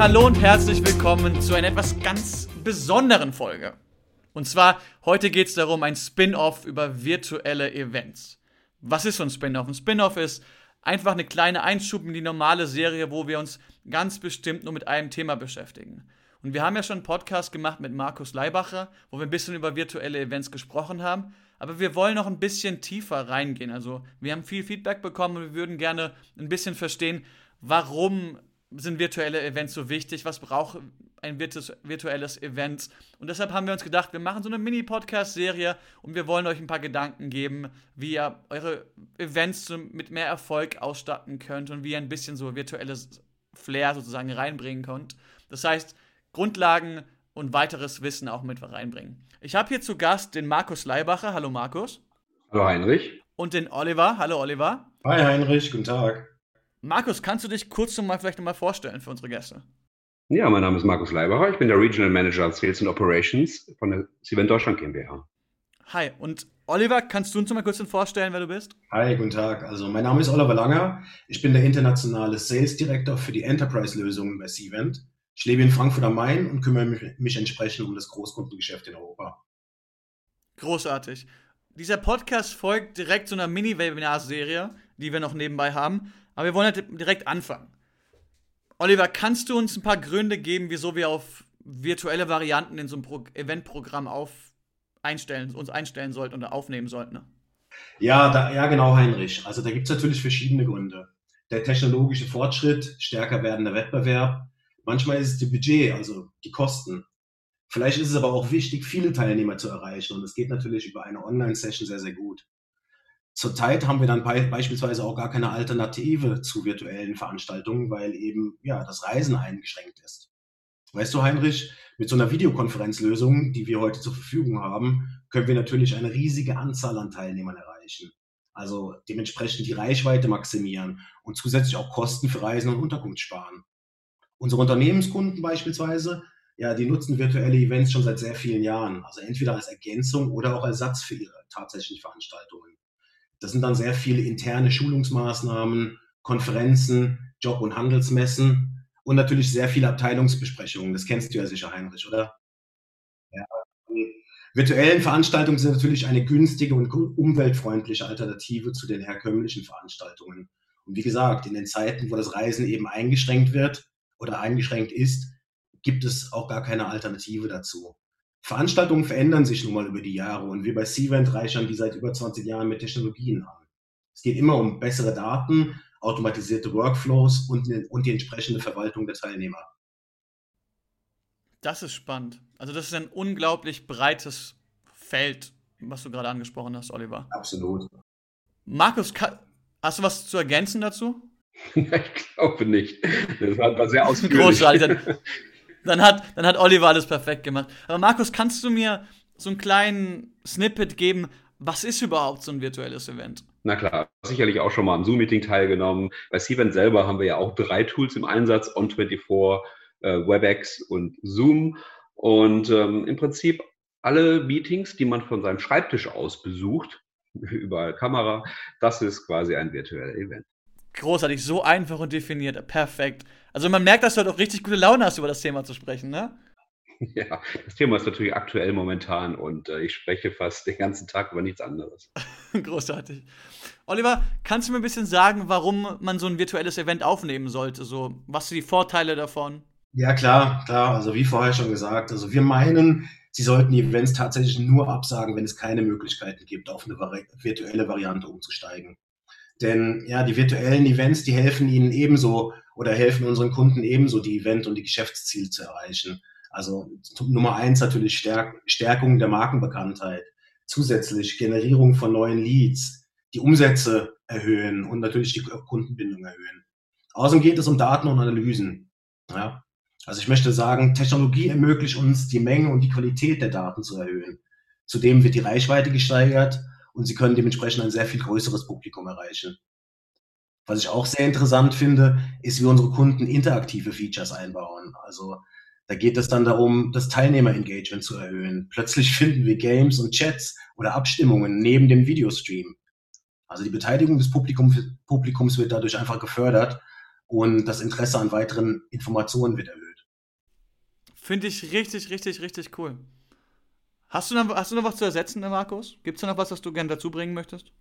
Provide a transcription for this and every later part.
hallo und herzlich willkommen zu einer etwas ganz besonderen Folge. Und zwar, heute geht es darum, ein Spin-off über virtuelle Events. Was ist so ein Spin-off? Ein Spin-off ist einfach eine kleine Einschub in die normale Serie, wo wir uns ganz bestimmt nur mit einem Thema beschäftigen. Und wir haben ja schon einen Podcast gemacht mit Markus Leibacher, wo wir ein bisschen über virtuelle Events gesprochen haben. Aber wir wollen noch ein bisschen tiefer reingehen. Also wir haben viel Feedback bekommen und wir würden gerne ein bisschen verstehen, warum sind virtuelle Events so wichtig? Was braucht ein virtuelles Event? Und deshalb haben wir uns gedacht, wir machen so eine Mini-Podcast-Serie und wir wollen euch ein paar Gedanken geben, wie ihr eure Events mit mehr Erfolg ausstatten könnt und wie ihr ein bisschen so virtuelles Flair sozusagen reinbringen könnt. Das heißt, Grundlagen und weiteres Wissen auch mit reinbringen. Ich habe hier zu Gast den Markus Leibacher. Hallo Markus. Hallo Heinrich. Und den Oliver. Hallo Oliver. Hi Heinrich, guten Tag. Markus, kannst du dich kurz noch mal vielleicht noch mal vorstellen für unsere Gäste? Ja, mein Name ist Markus Leibacher. Ich bin der Regional Manager Sales and Operations von der Sieben Deutschland GmbH. Hi, und Oliver, kannst du uns noch mal kurz vorstellen, wer du bist? Hi, guten Tag. Also mein Name ist Oliver Langer. Ich bin der internationale Sales Director für die Enterprise-Lösungen bei Cvent. Ich lebe in Frankfurt am Main und kümmere mich, mich entsprechend um das Großkundengeschäft in Europa. Großartig. Dieser Podcast folgt direkt so einer Mini-Webinar-Serie, die wir noch nebenbei haben. Aber wir wollen halt direkt anfangen. Oliver, kannst du uns ein paar Gründe geben, wieso wir auf virtuelle Varianten in so einem Pro Eventprogramm auf einstellen, uns einstellen sollten oder aufnehmen sollten? Ne? Ja, da, ja, genau, Heinrich. Also da gibt es natürlich verschiedene Gründe. Der technologische Fortschritt, stärker werdender Wettbewerb. Manchmal ist es die Budget, also die Kosten. Vielleicht ist es aber auch wichtig, viele Teilnehmer zu erreichen. Und es geht natürlich über eine Online-Session sehr, sehr gut. Zurzeit haben wir dann beispielsweise auch gar keine Alternative zu virtuellen Veranstaltungen, weil eben ja das Reisen eingeschränkt ist. Weißt du, Heinrich, mit so einer Videokonferenzlösung, die wir heute zur Verfügung haben, können wir natürlich eine riesige Anzahl an Teilnehmern erreichen. Also dementsprechend die Reichweite maximieren und zusätzlich auch Kosten für Reisen und Unterkunft sparen. Unsere Unternehmenskunden beispielsweise, ja, die nutzen virtuelle Events schon seit sehr vielen Jahren, also entweder als Ergänzung oder auch Ersatz für ihre tatsächlichen Veranstaltungen. Das sind dann sehr viele interne Schulungsmaßnahmen, Konferenzen, Job- und Handelsmessen und natürlich sehr viele Abteilungsbesprechungen. Das kennst du ja sicher, Heinrich, oder? Ja. Virtuellen Veranstaltungen sind natürlich eine günstige und umweltfreundliche Alternative zu den herkömmlichen Veranstaltungen. Und wie gesagt, in den Zeiten, wo das Reisen eben eingeschränkt wird oder eingeschränkt ist, gibt es auch gar keine Alternative dazu. Veranstaltungen verändern sich nun mal über die Jahre und wir bei Cvent reichern die seit über 20 Jahren mit Technologien an. Es geht immer um bessere Daten, automatisierte Workflows und, und die entsprechende Verwaltung der Teilnehmer. Das ist spannend. Also das ist ein unglaublich breites Feld, was du gerade angesprochen hast, Oliver. Absolut. Markus, hast du was zu ergänzen dazu? ich glaube nicht. Das war sehr ausführlich. Großartig. Dann hat, dann hat Oliver alles perfekt gemacht. Aber Markus, kannst du mir so einen kleinen Snippet geben? Was ist überhaupt so ein virtuelles Event? Na klar, sicherlich auch schon mal am Zoom-Meeting teilgenommen. Bei Cvent selber haben wir ja auch drei Tools im Einsatz, On24, äh, WebEx und Zoom. Und ähm, im Prinzip alle Meetings, die man von seinem Schreibtisch aus besucht, überall Kamera, das ist quasi ein virtuelles Event. Großartig, so einfach und definiert, perfekt. Also man merkt, dass du halt auch richtig gute Laune hast, über das Thema zu sprechen, ne? Ja, das Thema ist natürlich aktuell momentan und äh, ich spreche fast den ganzen Tag über nichts anderes. Großartig. Oliver, kannst du mir ein bisschen sagen, warum man so ein virtuelles Event aufnehmen sollte? So, was sind die Vorteile davon? Ja, klar, klar. Also wie vorher schon gesagt, also wir meinen, Sie sollten die Events tatsächlich nur absagen, wenn es keine Möglichkeiten gibt, auf eine virtuelle Variante umzusteigen. Denn ja, die virtuellen Events, die helfen Ihnen ebenso oder helfen unseren Kunden ebenso, die Event- und die Geschäftsziele zu erreichen. Also Nummer eins natürlich Stärk Stärkung der Markenbekanntheit. Zusätzlich Generierung von neuen Leads, die Umsätze erhöhen und natürlich die Kundenbindung erhöhen. Außerdem geht es um Daten und Analysen. Ja? Also ich möchte sagen, Technologie ermöglicht uns, die Menge und die Qualität der Daten zu erhöhen. Zudem wird die Reichweite gesteigert und sie können dementsprechend ein sehr viel größeres Publikum erreichen. Was ich auch sehr interessant finde, ist, wie unsere Kunden interaktive Features einbauen. Also da geht es dann darum, das Teilnehmerengagement zu erhöhen. Plötzlich finden wir Games und Chats oder Abstimmungen neben dem Videostream. Also die Beteiligung des Publikums, Publikums wird dadurch einfach gefördert und das Interesse an weiteren Informationen wird erhöht. Finde ich richtig, richtig, richtig cool. Hast du, noch, hast du noch was zu ersetzen, Markus? Gibt es noch was, was du gerne dazu bringen möchtest?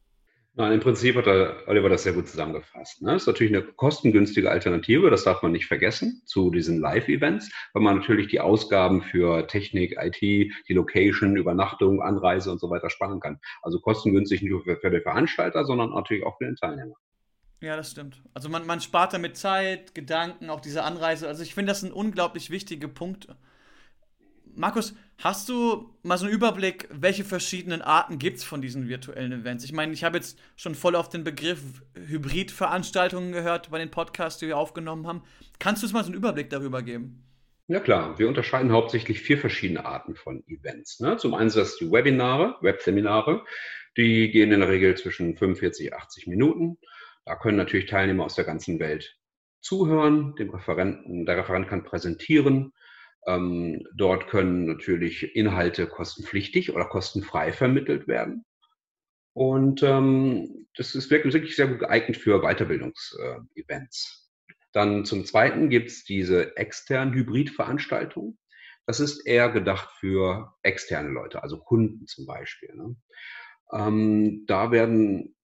Nein, im Prinzip hat der Oliver das sehr gut zusammengefasst. Ne? Das ist natürlich eine kostengünstige Alternative, das darf man nicht vergessen, zu diesen Live-Events, weil man natürlich die Ausgaben für Technik, IT, die Location, Übernachtung, Anreise und so weiter sparen kann. Also kostengünstig nicht nur für, für den Veranstalter, sondern natürlich auch für den Teilnehmer. Ja, das stimmt. Also man, man spart damit Zeit, Gedanken, auch diese Anreise. Also ich finde, das sind unglaublich wichtige Punkte. Markus, hast du mal so einen Überblick, welche verschiedenen Arten gibt es von diesen virtuellen Events? Ich meine, ich habe jetzt schon voll auf den Begriff Hybridveranstaltungen gehört bei den Podcasts, die wir aufgenommen haben. Kannst du uns mal so einen Überblick darüber geben? Ja klar, wir unterscheiden hauptsächlich vier verschiedene Arten von Events. Ne? Zum einen sind das die Webinare, Webseminare. Die gehen in der Regel zwischen 45, 80 Minuten. Da können natürlich Teilnehmer aus der ganzen Welt zuhören. Dem Referenten, der Referent kann präsentieren. Ähm, dort können natürlich Inhalte kostenpflichtig oder kostenfrei vermittelt werden. Und ähm, das ist wirklich, wirklich sehr gut geeignet für Weiterbildungsevents. Äh, Dann zum Zweiten gibt es diese externen Hybridveranstaltungen. Das ist eher gedacht für externe Leute, also Kunden zum Beispiel. Ne? Ähm, da werden,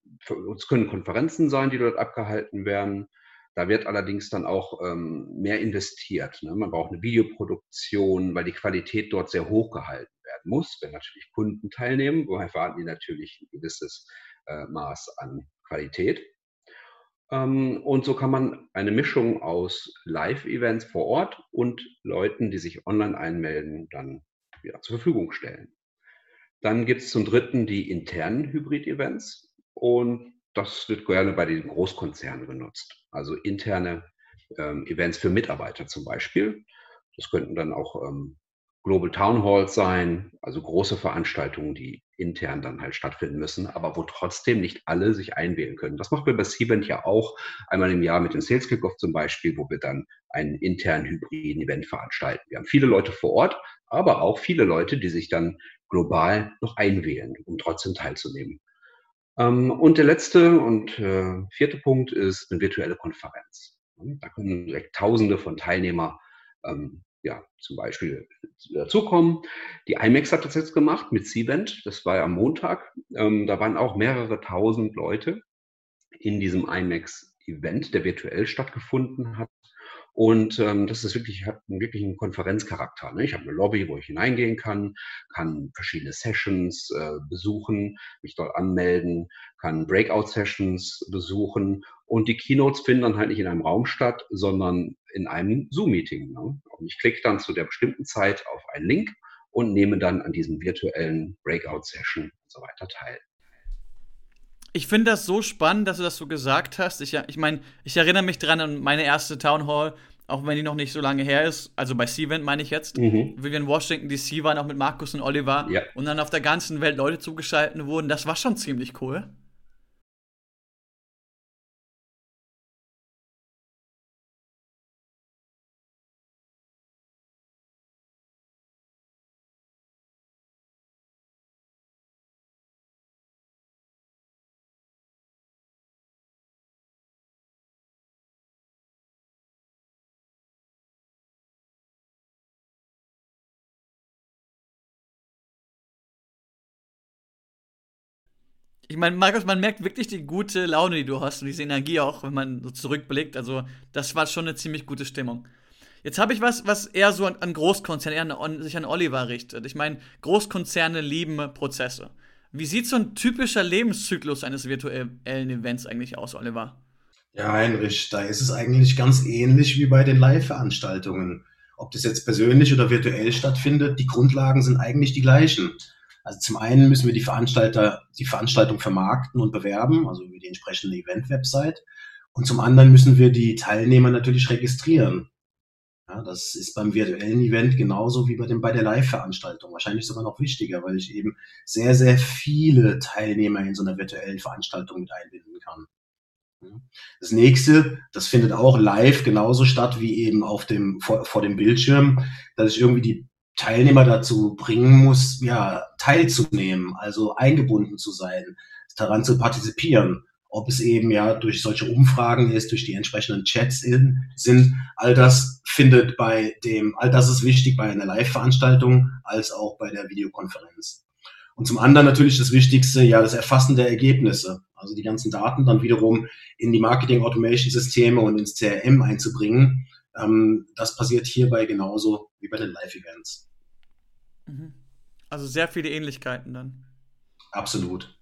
es können Konferenzen sein, die dort abgehalten werden. Da wird allerdings dann auch ähm, mehr investiert. Ne? Man braucht eine Videoproduktion, weil die Qualität dort sehr hoch gehalten werden muss. Wenn natürlich Kunden teilnehmen, woher erwarten die natürlich ein gewisses äh, Maß an Qualität. Ähm, und so kann man eine Mischung aus Live-Events vor Ort und Leuten, die sich online einmelden, dann wieder zur Verfügung stellen. Dann gibt es zum Dritten die internen Hybrid-Events. Und das wird gerne bei den Großkonzernen genutzt. Also interne ähm, Events für Mitarbeiter zum Beispiel. Das könnten dann auch ähm, Global Town Halls sein, also große Veranstaltungen, die intern dann halt stattfinden müssen, aber wo trotzdem nicht alle sich einwählen können. Das machen wir bei Cvent ja auch einmal im Jahr mit dem Sales Kickoff zum Beispiel, wo wir dann einen internen hybriden Event veranstalten. Wir haben viele Leute vor Ort, aber auch viele Leute, die sich dann global noch einwählen, um trotzdem teilzunehmen. Ähm, und der letzte und äh, vierte Punkt ist eine virtuelle Konferenz. Da können direkt Tausende von Teilnehmern ähm, ja, zum Beispiel dazukommen. Die IMAX hat das jetzt gemacht mit Cvent. Das war ja am Montag. Ähm, da waren auch mehrere tausend Leute in diesem IMAX-Event, der virtuell stattgefunden hat. Und ähm, das ist wirklich, hat einen wirklichen Konferenzcharakter. Ne? Ich habe eine Lobby, wo ich hineingehen kann, kann verschiedene Sessions äh, besuchen, mich dort anmelden, kann Breakout-Sessions besuchen. Und die Keynotes finden dann halt nicht in einem Raum statt, sondern in einem Zoom-Meeting. Ne? Und ich klicke dann zu der bestimmten Zeit auf einen Link und nehme dann an diesem virtuellen Breakout-Session und so weiter teil. Ich finde das so spannend, dass du das so gesagt hast. Ich, ich meine, ich erinnere mich dran an meine erste Town Hall, auch wenn die noch nicht so lange her ist. Also bei Seavent meine ich jetzt. Mhm. Wie wir in Washington DC waren, auch mit Markus und Oliver. Ja. Und dann auf der ganzen Welt Leute zugeschaltet wurden. Das war schon ziemlich cool. Ich meine, Markus, man merkt wirklich die gute Laune, die du hast und diese Energie auch, wenn man so zurückblickt. Also, das war schon eine ziemlich gute Stimmung. Jetzt habe ich was, was eher so an, Großkonzerne, eher an, sich an Oliver richtet. Ich meine, Großkonzerne lieben Prozesse. Wie sieht so ein typischer Lebenszyklus eines virtuellen Events eigentlich aus, Oliver? Ja, Heinrich, da ist es eigentlich ganz ähnlich wie bei den Live-Veranstaltungen. Ob das jetzt persönlich oder virtuell stattfindet, die Grundlagen sind eigentlich die gleichen. Also zum einen müssen wir die Veranstalter, die Veranstaltung vermarkten und bewerben, also über die entsprechende Event-Website. Und zum anderen müssen wir die Teilnehmer natürlich registrieren. Ja, das ist beim virtuellen Event genauso wie bei, dem, bei der Live-Veranstaltung. Wahrscheinlich sogar noch wichtiger, weil ich eben sehr, sehr viele Teilnehmer in so einer virtuellen Veranstaltung mit einbinden kann. Das nächste, das findet auch live genauso statt wie eben auf dem, vor, vor dem Bildschirm, dass ich irgendwie die Teilnehmer dazu bringen muss, ja, teilzunehmen, also eingebunden zu sein, daran zu partizipieren. ob es eben ja durch solche Umfragen ist, durch die entsprechenden Chats in, sind. All das findet bei dem, all das ist wichtig bei einer Live-Veranstaltung als auch bei der Videokonferenz. Und zum anderen natürlich das Wichtigste, ja, das Erfassen der Ergebnisse. Also die ganzen Daten dann wiederum in die Marketing-Automation-Systeme und ins CRM einzubringen. Ähm, das passiert hierbei genauso wie bei den Live-Events. Mhm. Also sehr viele Ähnlichkeiten dann. Absolut.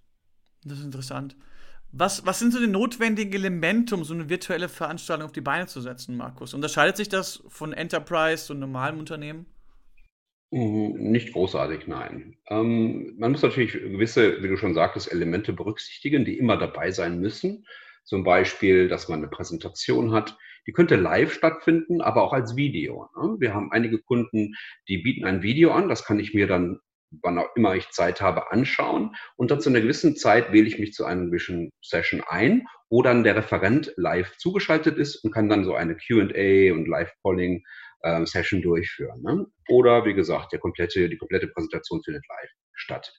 Das ist interessant. Was, was sind so die notwendigen Elemente, um so eine virtuelle Veranstaltung auf die Beine zu setzen, Markus? Unterscheidet sich das von Enterprise und normalem Unternehmen? Mhm, nicht großartig, nein. Ähm, man muss natürlich gewisse, wie du schon sagtest, Elemente berücksichtigen, die immer dabei sein müssen. Zum Beispiel, dass man eine Präsentation hat. Die könnte live stattfinden, aber auch als Video. Ne? Wir haben einige Kunden, die bieten ein Video an. Das kann ich mir dann wann auch immer ich Zeit habe, anschauen. Und dann zu einer gewissen Zeit wähle ich mich zu einer Vision Session ein, wo dann der Referent live zugeschaltet ist und kann dann so eine QA und Live-Polling äh, Session durchführen. Ne? Oder wie gesagt, der komplette, die komplette Präsentation findet live statt.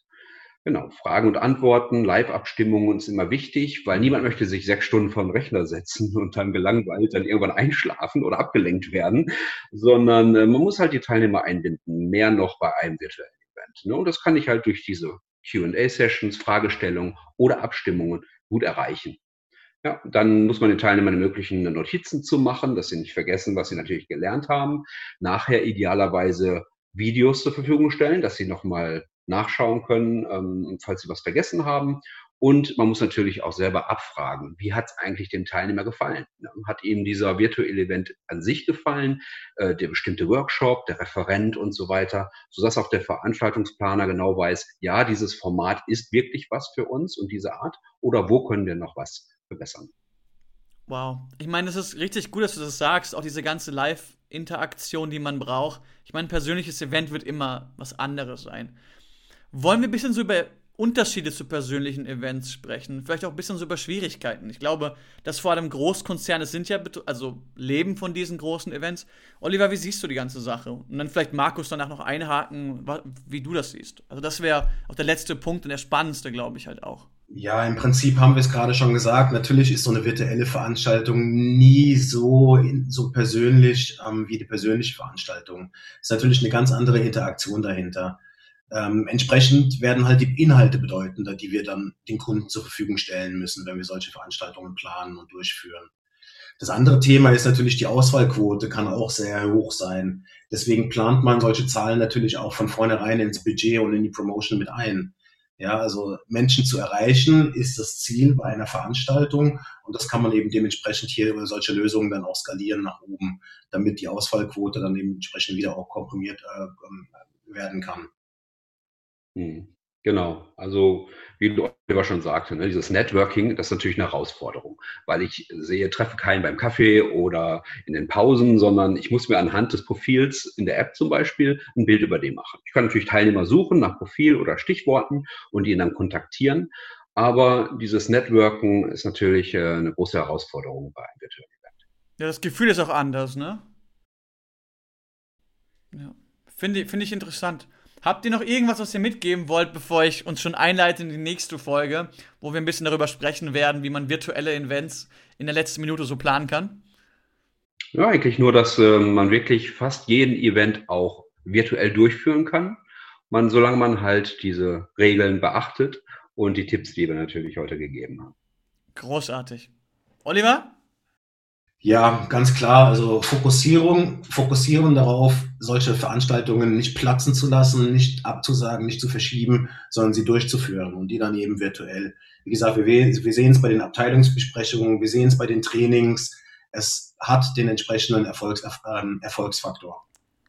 Genau, Fragen und Antworten, Live-Abstimmungen ist immer wichtig, weil niemand möchte sich sechs Stunden vor den Rechner setzen und dann gelangweilt dann irgendwann einschlafen oder abgelenkt werden, sondern äh, man muss halt die Teilnehmer einbinden, mehr noch bei einem virtuellen Event. Ne? Und das kann ich halt durch diese QA-Sessions, Fragestellungen oder Abstimmungen gut erreichen. Ja, dann muss man den Teilnehmern ermöglichen, Notizen zu machen, dass sie nicht vergessen, was sie natürlich gelernt haben. Nachher idealerweise Videos zur Verfügung stellen, dass sie nochmal nachschauen können, ähm, falls sie was vergessen haben. Und man muss natürlich auch selber abfragen, wie hat es eigentlich dem Teilnehmer gefallen? Hat ihm dieser virtuelle Event an sich gefallen, äh, der bestimmte Workshop, der Referent und so weiter, sodass auch der Veranstaltungsplaner genau weiß, ja, dieses Format ist wirklich was für uns und diese Art oder wo können wir noch was verbessern. Wow. Ich meine, es ist richtig gut, dass du das sagst, auch diese ganze Live-Interaktion, die man braucht. Ich meine, ein persönliches Event wird immer was anderes sein. Wollen wir ein bisschen so über Unterschiede zu persönlichen Events sprechen, vielleicht auch ein bisschen so über Schwierigkeiten. Ich glaube, dass vor allem Großkonzerne sind ja, also leben von diesen großen Events. Oliver, wie siehst du die ganze Sache? Und dann vielleicht Markus danach noch einhaken, wie du das siehst. Also das wäre auch der letzte Punkt und der spannendste, glaube ich halt auch. Ja, im Prinzip haben wir es gerade schon gesagt. Natürlich ist so eine virtuelle Veranstaltung nie so, so persönlich ähm, wie die persönliche Veranstaltung. Es ist natürlich eine ganz andere Interaktion dahinter. Ähm, entsprechend werden halt die Inhalte bedeutender, die wir dann den Kunden zur Verfügung stellen müssen, wenn wir solche Veranstaltungen planen und durchführen. Das andere Thema ist natürlich die Auswahlquote, kann auch sehr hoch sein. Deswegen plant man solche Zahlen natürlich auch von vornherein ins Budget und in die Promotion mit ein. Ja, also Menschen zu erreichen ist das Ziel bei einer Veranstaltung und das kann man eben dementsprechend hier über solche Lösungen dann auch skalieren nach oben, damit die Ausfallquote dann dementsprechend wieder auch komprimiert äh, ähm, werden kann. Mhm. Genau. Also, wie du Oliver schon sagte, ne, dieses Networking, das ist natürlich eine Herausforderung, weil ich sehe, treffe keinen beim Kaffee oder in den Pausen, sondern ich muss mir anhand des Profils in der App zum Beispiel ein Bild über den machen. Ich kann natürlich Teilnehmer suchen nach Profil oder Stichworten und ihn dann kontaktieren. Aber dieses Networken ist natürlich äh, eine große Herausforderung bei einem virtuellen Event. Ja, das Gefühl ist auch anders, ne? Ja. Finde find ich interessant. Habt ihr noch irgendwas, was ihr mitgeben wollt, bevor ich uns schon einleite in die nächste Folge, wo wir ein bisschen darüber sprechen werden, wie man virtuelle Events in der letzten Minute so planen kann? Ja, eigentlich nur, dass äh, man wirklich fast jeden Event auch virtuell durchführen kann. Man, solange man halt diese Regeln beachtet und die Tipps, die wir natürlich heute gegeben haben. Großartig. Oliver? Ja, ganz klar. Also Fokussierung, fokussieren darauf, solche Veranstaltungen nicht platzen zu lassen, nicht abzusagen, nicht zu verschieben, sondern sie durchzuführen und die dann eben virtuell. Wie gesagt, wir, wir sehen es bei den Abteilungsbesprechungen, wir sehen es bei den Trainings. Es hat den entsprechenden Erfolgs, äh, Erfolgsfaktor.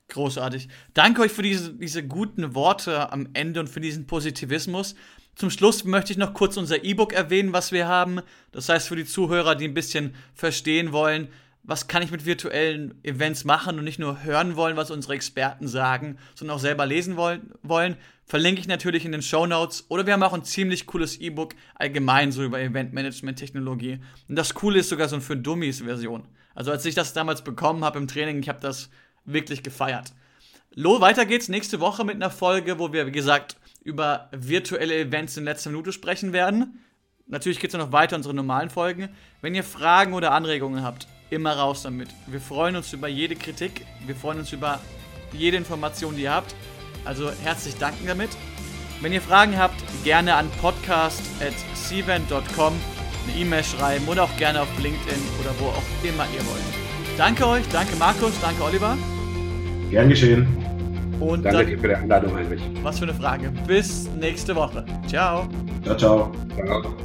Großartig. Danke euch für diese, diese guten Worte am Ende und für diesen Positivismus. Zum Schluss möchte ich noch kurz unser E-Book erwähnen, was wir haben. Das heißt, für die Zuhörer, die ein bisschen verstehen wollen, was kann ich mit virtuellen Events machen und nicht nur hören wollen, was unsere Experten sagen, sondern auch selber lesen wollen, verlinke ich natürlich in den Show Notes. Oder wir haben auch ein ziemlich cooles E-Book allgemein so über Eventmanagement-Technologie. Und das Coole ist sogar so eine für Dummies-Version. Also als ich das damals bekommen habe im Training, ich habe das wirklich gefeiert. Lo, weiter geht's nächste Woche mit einer Folge, wo wir, wie gesagt, über virtuelle Events in letzter Minute sprechen werden. natürlich gibt es noch weiter unsere normalen Folgen. Wenn ihr Fragen oder Anregungen habt, immer raus damit. Wir freuen uns über jede Kritik, wir freuen uns über jede Information, die ihr habt. Also herzlich danken damit. Wenn ihr Fragen habt, gerne an podcast.cvent.com eine E-Mail schreiben oder auch gerne auf LinkedIn oder wo auch immer ihr wollt. Danke euch, danke Markus, danke Oliver. Gern geschehen. Und danke dann, dir für die Einladung, Heinrich. Was für eine Frage. Bis nächste Woche. Ciao. Ciao, ciao. Ciao.